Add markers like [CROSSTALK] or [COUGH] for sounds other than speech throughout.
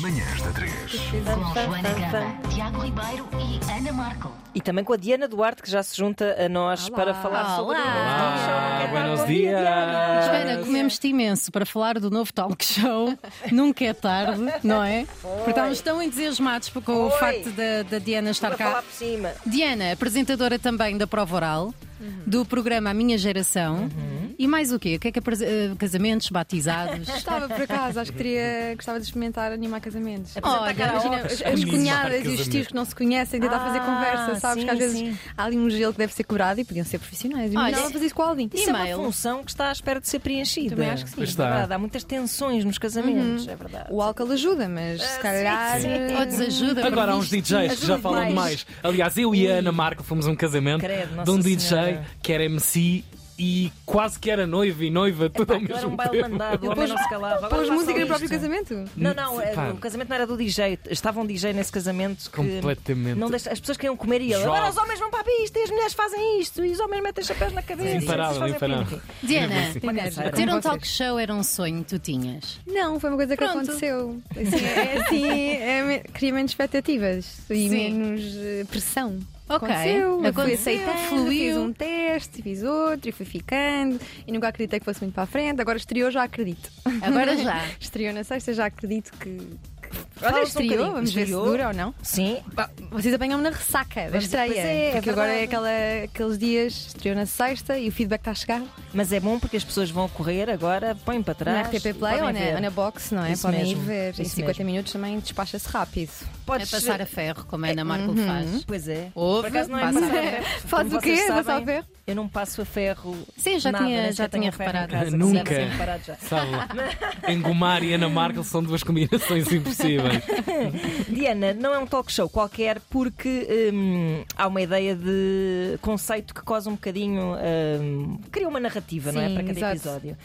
Manhãs da 3. Com Joana Gama, Tiago Ribeiro e Ana Marco. E também com a Diana Duarte, que já se junta a nós para falar sobre Olá. o show. Olá, é buenos dias. Joana, comemos-te imenso para falar do novo talk show. [LAUGHS] Nunca é tarde, não é? Porque estávamos tão entusiasmados com o Foi. facto da, da Diana estar cá. por cima. Diana, apresentadora também da Prova Oral, do programa A Minha Geração. E mais o quê? O que é que eh, casamentos, batizados? [LAUGHS] Gostava, por acaso, acho que teria, gostava de experimentar animar casamentos. Olha, Imagina, as, as Animar cunhadas e os tios que não se conhecem, tentar Ah, fazer conversa, sabes? sim, que às vezes sim. há ali um gelo que deve ser cobrado e podiam ser profissionais. Olha, Imaginava fazer isso com alguém. Isso é uma função que está à espera de ser preenchida. Também acho que sim. É está. verdade, há muitas tensões nos casamentos, é verdade. O álcool ajuda, mas se calhar. sim. eh, Ou desajuda? Agora há uns? DJs que já falam mais. demais. Aliás, eu e a Ana Marco fomos a um casamento Credo, de um DJ Senhora. que era MC e quase que era noivo e noiva, tudo Pá, ao aquilo era mesmo um baile tempo. mandado, o homem não se calava. Pôs música no próprio casamento? Não, não, é, Pá. o casamento não era do DJ. Estava um DJ nesse casamento que. Completamente. Não deixa- as pessoas queriam comer e ele. Agora os homens vão para a pista e as mulheres fazem isto e os homens metem chapéus na cabeça. Imparável, imparável. Diana, canseira. ter um talk show era um sonho que tu tinhas. Não, foi uma coisa que Pronto. aconteceu. Assim, é, assim, é, me- cria menos expectativas e Sim. menos eh, pressão. Ok. Aconteceu, eu fui Aconteceu, fluiu. fiz um teste, fiz outro e fui ficando e nunca acreditei que fosse muito para a frente. Agora estreou, já acredito. Agora já. [LAUGHS] Estreou na sexta, já acredito que. Olha, um estreou, bocadinho. vamos ver se Estreou. dura ou não. Sim, Vocês apanham-me na ressaca da estreia. é, é porque agora é aquela, aqueles dias, estreou na sexta e o feedback está a chegar. mas é bom porque as pessoas vão correr agora, põem para trás. na RTP Play ou na, ou na box, não é? Isso Podem mesmo, ir ver. Em isso 50 mesmo. minutos também despacha-se rápido. É Podes passar a ferro, como a Ana Marco faz. Pois é. Ouve, Por acaso não é passa. Faz Como o quê? Passar a ferro? Eu não passo a ferro. Sim, já nada, tinha- já tinha reparado. casa, Nunca. Engomar e Ana Marco são duas combinações [LAUGHS] impossíveis. [LAUGHS] Diana, não é um talk show qualquer porque hum, há uma ideia de conceito que causa um bocadinho. hum, cria uma narrativa, não é? Sim, Para cada exato. episódio.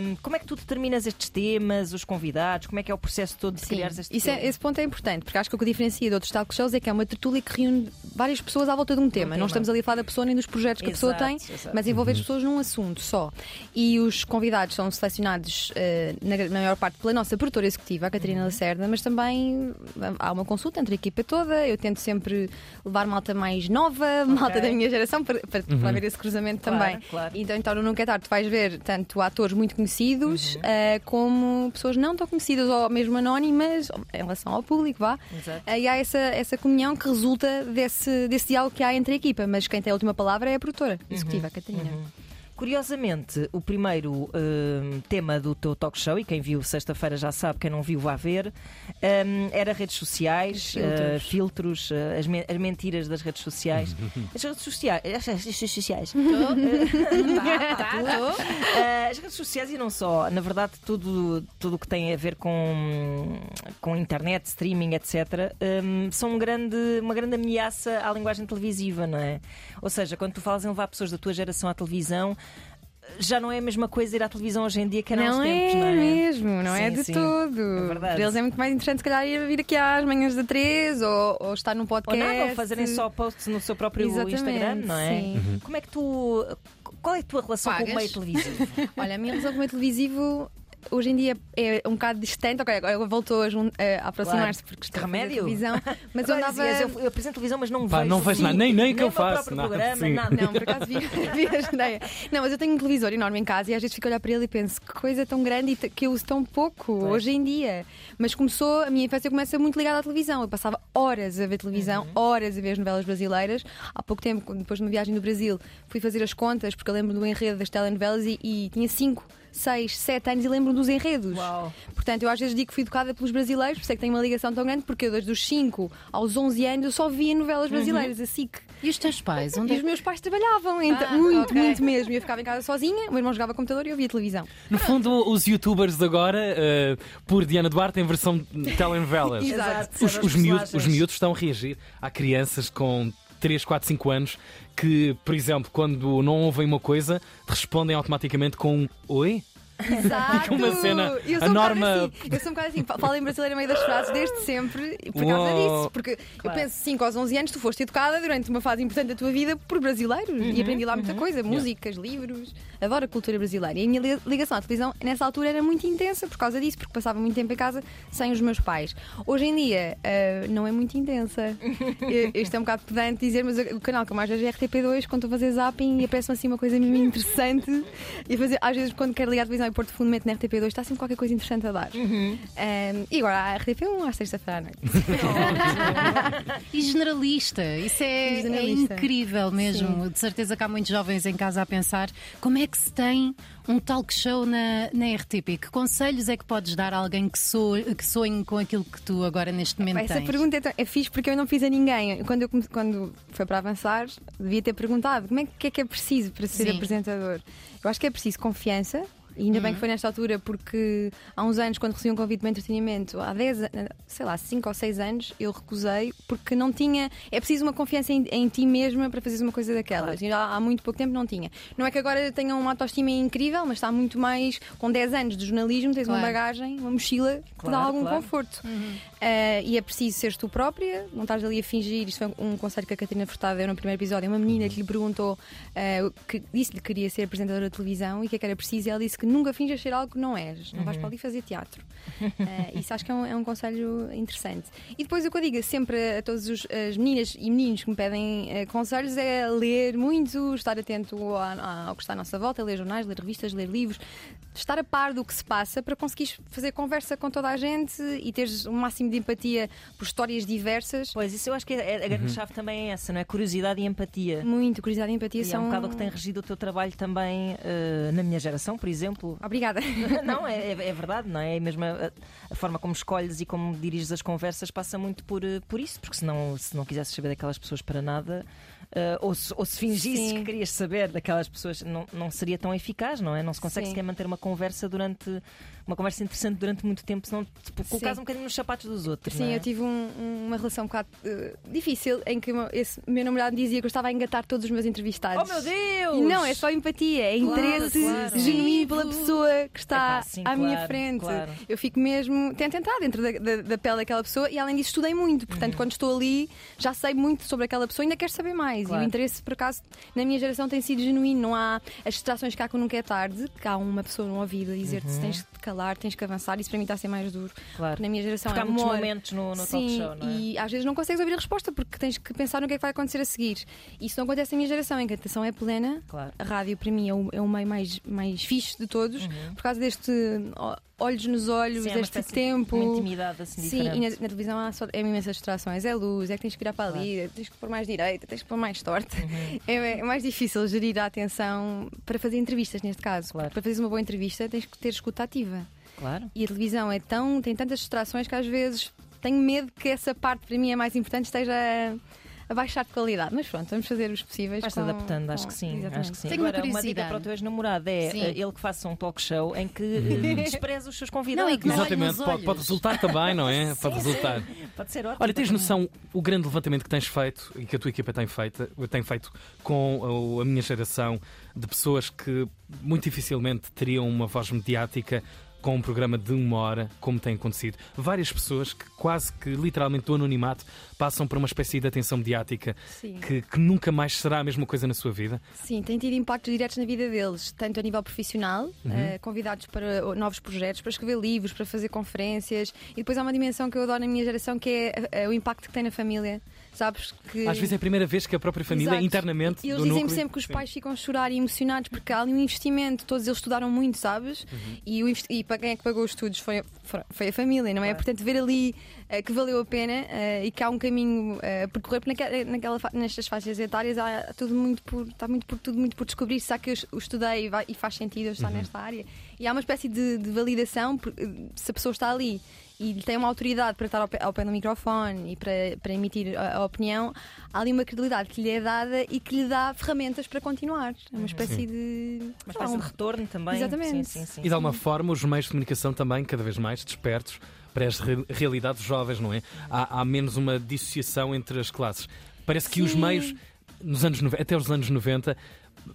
Hum, como é que tu determinas estes temas, os convidados? Como é que é o processo todo de Sim, criar estes isso é- esse ponto é importante, porque acho que o que diferencia de outros talk shows é que é uma tertúlia que reúne várias pessoas à volta de um tema. tema. Não estamos ali a falar da pessoa nem dos projetos que a pessoa Exato, tem, exato. mas envolver as pessoas num assunto só. E os convidados são selecionados, eh, na, maior parte, pela nossa produtora executiva, a Catarina Lacerda, mas também ah, há uma consulta entre a equipa toda. Eu tento sempre levar malta mais nova, malta da minha geração, para, para, para haver esse cruzamento Claro, também. claro. Então, então, no Nunca é Tarde, tu vais ver tanto atores muito conhecidos Uhum. eh, como pessoas não tão conhecidas ou mesmo anónimas em relação ao público, vá. Exato. Eh, E há essa, essa comunhão que resulta desse, desse diálogo que há entre a equipa, mas quem tem a última palavra é a produtora executiva, Uhum. a Catarina. Curiosamente, o primeiro hum, tema do teu talk show, e quem viu sexta-feira já sabe, quem não viu, vá ver, hum, era redes sociais, Filtros. eh, filtros, eh, as, men- as mentiras das redes sociais. [LAUGHS] As redes sociais. As redes sociais. [LAUGHS] Eh, as redes sociais e não só, na verdade, tudo tudo o que tem a ver com, com internet, streaming, etc., hum, são um grande, uma grande ameaça à linguagem televisiva, não é? Ou seja, quando tu falas em levar pessoas da tua geração à televisão, já não é a mesma coisa ir à televisão hoje em dia que era há uns Não tempos, é não é? mesmo, não é Sim, de sim. todo. É verdade. Para eles é muito mais interessante, se calhar, ir vir aqui às manhãs da 3 ou, ou estar num Ou podcast. nada, ou fazerem só posts no seu próprio Exatamente, Instagram, não é? sim. Como é que tu. Qual é a tua relação com o Pagas? meio televisivo? [LAUGHS] Olha, a minha relação com o meio televisivo hoje em dia é um bocado distante. Ok, agora voltou a, jun- a aproximar-se porque está remédio? televisão. Mas eu Agora andava. dizias, eu, eu apresento televisão, mas não Pá, vejo. não vejo nada, nem- nem que eu faço, próprio nada, programa, nada. Não, por acaso vi, [LAUGHS] vi a ideia. Não, mas eu tenho um televisor enorme em casa e às vezes fico a olhar para ele e penso que coisa tão grande e que eu uso tão pouco hoje em dia. Mas começou, a minha infância começa muito ligada à televisão. Eu passava horas a ver televisão, Uhum. horas a ver as novelas brasileiras. Há pouco tempo, depois de uma viagem do Brasil, fui fazer as contas porque eu lembro do enredo das telenovelas e, e tinha 5, 6, 7 anos e lembro dos enredos. Uau. Portanto, eu às vezes digo que fui educada pelos brasileiros, por isso é que tenho uma ligação tão grande, porque eu desde os 5 aos 11 anos eu só via novelas brasileiras, assim que E os teus pais? e Onde é os meus pais trabalhavam, então, Ah, muito, ok. muito mesmo. E eu ficava em casa sozinha, o meu irmão jogava computador e eu via televisão. No fundo, os youtubers de agora, eh, por Diana Duarte, em versão de telenovelas. [LAUGHS] Exato. Os, os, miúdos, os miúdos estão a reagir. Há crianças com 3, 4, 5 anos que, por exemplo, quando não ouvem uma coisa, respondem automaticamente com um Oi? Exato! Uma cena, Eu a sou um bocado norma- assim, eu sou um bocado assim, fa- falo em brasileiro a meio das frases desde sempre por causa Uou. disso. Porque Claro. eu penso, 5 aos 11 anos, tu foste educada durante uma fase importante da tua vida por brasileiros e aprendi lá muita coisa, músicas, livros. Adoro a cultura brasileira. E a minha li- ligação à televisão nessa altura era muito intensa por causa disso, porque passava muito tempo em casa sem os meus pais. Hoje em dia ah, não é muito intensa. [LAUGHS] Isto é um bocado pedante dizer, mas o canal que eu mais vejo é RTP2 quando estou a fazer zapping e aparece-me assim uma coisa mesmo interessante. E a fazer, às vezes, quando quero ligar a televisão pôr de fundo, meto na RTP2, está sempre qualquer coisa interessante a dar. Ah, e agora a RTP1 às sexta-feira à noite. [LAUGHS] [LAUGHS] E generalista, isso é, E generalista. é incrível mesmo. De certeza que há muitos jovens em casa a pensar como é que se tem um talk show na, na RTP. Que conselhos é que podes dar a alguém que, so, que sonhe com aquilo que tu agora neste momento Essa tens? pergunta é, é fixe porque eu não fiz a ninguém. Quando, eu, quando foi para avançar, devia ter perguntado como é que é que é preciso para ser Sim. apresentador. Eu acho que é preciso confiança. E ainda Uhum. bem que foi nesta altura, porque há uns anos, quando recebi um convite para entretenimento, há 10, a- sei lá, 5 ou 6 anos, eu recusei porque não tinha. É preciso uma confiança em, em ti mesma para fazeres uma coisa daquelas. E há, há muito pouco tempo não tinha. Não é que agora tenha uma autoestima incrível, mas está muito mais. Com 10 anos de jornalismo, tens uma Claro. bagagem, uma mochila que te dá Claro, algum claro. conforto. Uh, e é preciso seres tu própria, não estás ali a fingir. Isto foi um conselho que a Catarina Furtado deu no primeiro episódio. Uma menina que lhe perguntou, uh, que disse-lhe que queria ser apresentadora de televisão e o que é que era preciso. E ela disse que nunca finjas ser algo que não és, não vais para ali fazer teatro. Uh, [LAUGHS] isso acho que é um, é um conselho interessante. E depois o que eu digo sempre a todas os- as meninas e meninos que me pedem uh, conselhos é ler muito, estar atento ao, ao que está à nossa volta, ler jornais, ler revistas, ler livros, estar a par do que se passa para conseguires fazer conversa com toda a gente e teres o máximo de empatia por histórias diversas. Pois, isso eu acho que é, a grande chave também é essa, não é? Curiosidade e empatia. Muito, curiosidade e empatia E é são. um bocado o que tem regido o teu trabalho também eh, na minha geração, por exemplo. Obrigada. [LAUGHS] Não, é, é- é verdade, não é? É mesmo a, a forma como escolhes e como diriges as conversas passa muito por, eh, por isso, porque senão, se não quisesses saber daquelas pessoas para nada, eh, ou, se, ou se fingisses Sim. que querias saber daquelas pessoas, não, não seria tão eficaz, não é? Não se consegue Sim. sequer manter uma conversa durante uma conversa interessante durante muito tempo, senão tipo, colocas um bocadinho nos sapatos dos outros. Sim, é? eu tive um- uma relação um bocado eh, difícil em que esse meu namorado dizia que eu estava a engatar todos os meus entrevistados. Oh meu Deus! E não, é só empatia, é Claro, interesse claro. genuíno pela pessoa que está Epá, sim, à minha claro, frente. claro. Eu fico mesmo, tento entrar dentro da, da- da pele daquela pessoa e além disso estudei muito. Portanto, quando estou ali, já sei muito sobre aquela pessoa e ainda quero saber mais. E o interesse, por acaso, na minha geração tem sido genuíno. Não há as distrações que há quando nunca é tarde, que há uma pessoa no ouvido a dizer-te se tens de te calar, tens que avançar. Isso para mim está a ser mais duro. Claro. Na minha geração Porque há muitos momentos no, no Sim, talk show, não é? e às vezes não consegues ouvir a resposta porque tens que pensar no que é que vai acontecer a seguir. Isso não acontece na minha geração, em que a atenção é plena. Claro. A rádio, para mim, é o, é o meio mais, mais fixe de todos, por causa deste olhos nos olhos. Sim, é espécie de tempo. Uma intimidade assim Sim, diferente. e na, na televisão há, só, é imensas distrações. É luz, é que tens que virar para ali, tens que pôr mais direita, tens que pôr mais torta. Uhum. [LAUGHS] É, é mais difícil gerir a atenção para fazer entrevistas, neste caso. Claro. Para fazeres uma boa entrevista, tens que ter escuta ativa. Claro. E a televisão é tão, tem tantas distrações que às vezes tenho medo que essa parte para mim é mais importante esteja a, baixar de qualidade. Mas pronto, vamos fazer os possíveis. Vais-te com- adaptando, acho com- que sim. Exatamente. Acho que sim. Tenho uma Agora, uma dica curiosidade. para o teu ex-namorado é Sim. eh, ele que faça um talk show em que eh, [LAUGHS] despreza os seus convidados. Não, e que não olhe Exatamente, pode, pode resultar também, não é? Pode [LAUGHS] resultar. Pode ser ótimo. Olha, tens noção o grande levantamento que tens feito e que a tua equipa tem feito, tem feito com a, a minha geração de pessoas que muito dificilmente teriam uma voz mediática com um programa de uma hora, como tem acontecido. Várias pessoas que quase que literalmente do anonimato passam por uma espécie de atenção mediática que, que nunca mais será a mesma coisa na sua vida. Sim, tem tido impactos diretos na vida deles, tanto a nível profissional, eh, convidados para novos projetos, para escrever livros, para fazer conferências, e depois há uma dimensão que eu adoro na minha geração que é eh, o impacto que tem na família. Sabes que. Às vezes é a primeira vez que a própria família, Exato. internamente, E eles do dizem-me núcleo- sempre que os Sim. pais ficam a chorar e emocionados porque há ali um investimento, todos eles estudaram muito, sabes? Uhum. E, o e para quem é que pagou os estudos foi, foi- a família, não é? Portanto, ver ali eh, que valeu a pena eh, e que há um caminho eh, a percorrer, porque naquela, naquela nestas faixas etárias há tudo muito por, está muito por, tudo muito por descobrir. Se há que eu, eu estudei e, vai- e faz sentido eu Uhum. estar nesta área. E há uma espécie de, de validação se a pessoa está ali. E tem uma autoridade para estar ao pé, ao pé do microfone e para, para emitir a, a opinião, há ali uma credibilidade que lhe é dada e que lhe dá ferramentas para continuar. É uma espécie de. Uma espécie um- de retorno também. Exatamente. Sim, sim, sim. E de alguma forma os meios de comunicação também cada vez mais despertos para as re- realidades jovens, não é? Há, há menos uma dissociação entre as classes. Parece que os Sim. meios, nos anos, até os anos 90,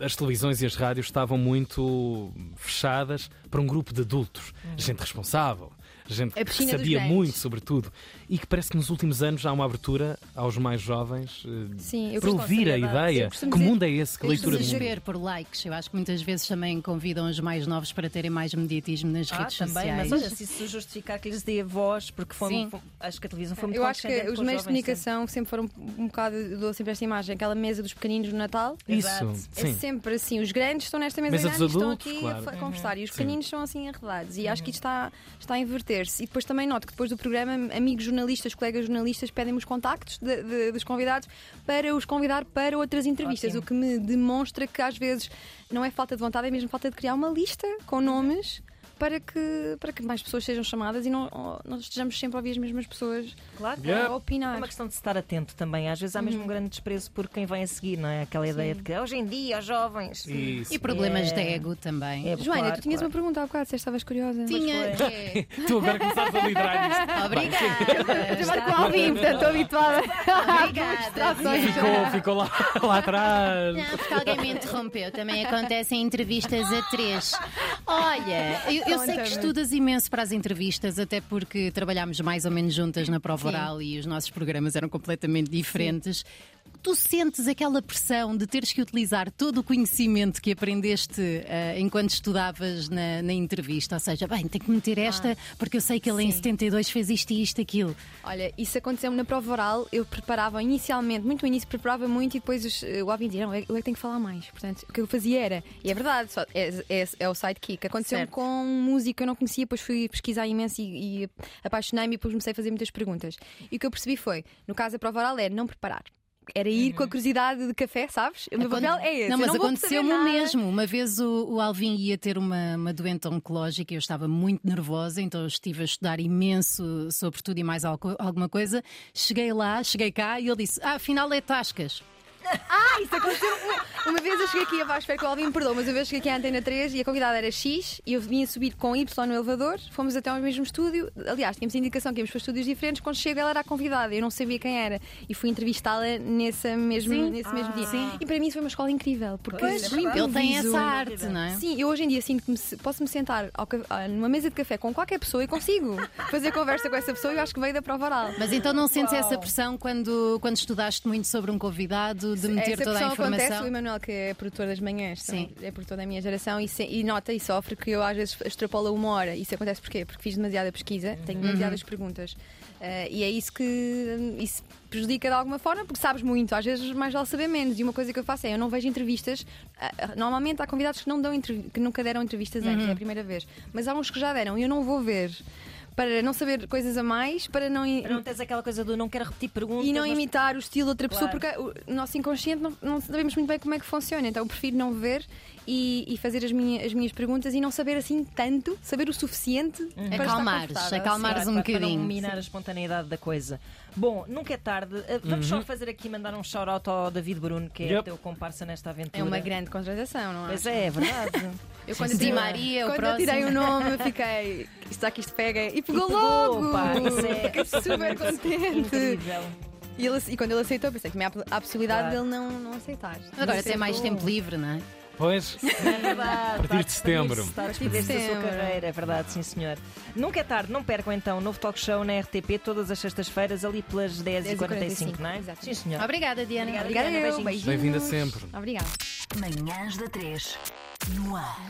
as televisões e as rádios estavam muito fechadas para um grupo de adultos, gente responsável, gente que sabia muito sobre tudo e que parece que nos últimos anos há uma abertura aos mais jovens eh, Sim, eu para ouvir a ideia. Que dizer- mundo é esse? Que leitura de mundo? Por likes. Eu acho que muitas vezes também convidam os mais novos para terem mais mediatismo nas Ah, redes também, sociais. mas olha, se isso justificar que lhes dê a voz, porque foi, Sim. foi- acho que a televisão foi muito Eu acho que os meios de comunicação sempre foram um bocado, dou sempre esta imagem, aquela mesa dos pequeninos no Natal. Isso, Exato. É sim. sempre assim, os grandes estão nesta mesa, Mesa grande e estão aqui claro. a conversar e os Sim. pequeninos são assim arredados e acho que isto está, está a inverter-se. E depois também noto que depois do programa, amigos jornalistas, colegas jornalistas pedem-me os contactos de- de- dos convidados para os convidar para outras entrevistas, Ótimo. o que me demonstra que às vezes não é falta de vontade, é mesmo falta de criar uma lista com nomes. Para que, para que mais pessoas sejam chamadas e não, não estejamos sempre a ouvir as mesmas pessoas Claro, Yeah. a É opinar. uma questão de estar atento também. Às vezes há mesmo um grande desprezo por quem vem a seguir, não é? Aquela ideia de que hoje em dia os jovens. Isso. E problemas É. de ego também. É, Joana, claro, tu tinhas claro. uma pergunta há bocado, se estavas curiosa. Tinha. que é- [LAUGHS] Tu agora começaste a liderar isto. [LAUGHS] Obrigada. Trabalho com o Alvin, portanto estou habituada. Obrigada. Ficou, ficou lá, [LAUGHS] lá atrás. Não, porque alguém me interrompeu. Também acontece em entrevistas a três. Olha, eu, eu sei que estudas imenso para as entrevistas, até porque trabalhámos mais ou menos juntas na prova Sim. oral e os nossos programas eram completamente diferentes. Tu sentes aquela pressão de teres que utilizar todo o conhecimento que aprendeste eh, enquanto estudavas na, na entrevista? Ou seja, bem, tenho que meter esta porque eu sei que ele em sim. 72 fez isto e isto, aquilo. Olha, isso aconteceu-me na prova oral. Eu preparava inicialmente, muito no início, preparava muito e depois os, eh, o Alvin dizia: Não, eu é que tenho que falar mais. Portanto, o que eu fazia era, e é verdade, só, é, é, é o sidekick. Aconteceu-me Certo. com música que eu não conhecia, depois fui pesquisar imenso e, e apaixonei-me e depois comecei a fazer muitas perguntas. E o que eu percebi foi: no caso da prova oral, é não preparar. Era ir com a curiosidade de café, sabes? O meu papel é esse. Não, mas não aconteceu-me o mesmo. Uma vez o, o Alvin ia ter uma, uma doente oncológica e eu estava muito nervosa, então estive a estudar imenso sobre tudo e mais algo- alguma coisa. Cheguei lá, cheguei cá e ele disse: Ah, afinal é tascas. Ah, isso aconteceu. Uma, vez eu cheguei aqui, eu espero que o Alvin me perdoe, mas uma vez cheguei aqui à Antena 3 e a convidada era X e eu vinha subir com Y no elevador, fomos até ao mesmo estúdio. Aliás, tínhamos indicação que íamos para estúdios diferentes. Quando chego, ela era a convidada, eu não sabia quem era e fui entrevistá-la nesse mesmo, Sim. nesse mesmo dia. sim. E para mim isso foi uma escola incrível, porque Pois, é. Ele tem essa arte, não é? Sim, eu hoje em dia sinto que me, posso me sentar ao ah, numa mesa de café com qualquer pessoa e consigo fazer conversa com essa pessoa e eu acho que veio da prova oral. Mas então não sentes essa pressão quando, quando estudaste muito sobre um convidado de meter Essa toda a pressão acontece, informação? o Emanuel, que é produtor das manhãs, Sim. também é produtor da minha geração, e, se- e nota e sofre que eu às vezes extrapolo uma hora. Isso acontece porquê? Porque fiz demasiada pesquisa, tenho demasiadas perguntas. Eh, e é isso que hum, isso prejudica de alguma forma, porque sabes muito, às vezes mais vale saber menos. E uma coisa que eu faço é, eu não vejo entrevistas. ah, normalmente há convidados que, não dão que nunca deram entrevistas antes, é a primeira vez. Mas há uns que já deram e eu não vou ver. Para não saber coisas a mais, para não, Para não tens aquela coisa do não quero repetir perguntas. e não mas- imitar o estilo de outra pessoa, Claro. porque o nosso inconsciente não, não sabemos muito bem como é que funciona. Então eu prefiro não ver e, e fazer as, minha- as minhas perguntas e não saber assim tanto, saber o suficiente para Acalmares, confortável. acalmares Claro, um para- Para bocadinho. não minar a espontaneidade da coisa. Bom, nunca é tarde. Uh, Vamos só fazer aqui, mandar um shout-out ao David Bruno, que é Yep. o teu comparsa nesta aventura. É uma grande contratação, não é? Pois é, é verdade. [LAUGHS] Eu quando Sim, tirei- Maria, o quando eu tirei o nome, fiquei. Está que isto pega. E pegou, pegou, logo! pá, isso é [LAUGHS] Fiquei super absolutamente contente. Incrível. E, ele- e quando ele aceitou, pensei que tinha a a possibilidade Claro. dele não, não aceitar. Agora Mas tem mais tempo livre, não é? Pois, [LAUGHS] É. A partir de setembro. Está a partir de despedir-se da sua carreira, é verdade, sim senhor. Nunca é tarde, não percam então o novo talk show na RTP todas as sextas-feiras, ali pelas 10h45, não é? exatamente. Sim senhor. Obrigada, Diana. Obrigada. Obrigada. Bem-vinda sempre. Obrigada. Manhãs da 3. No ar.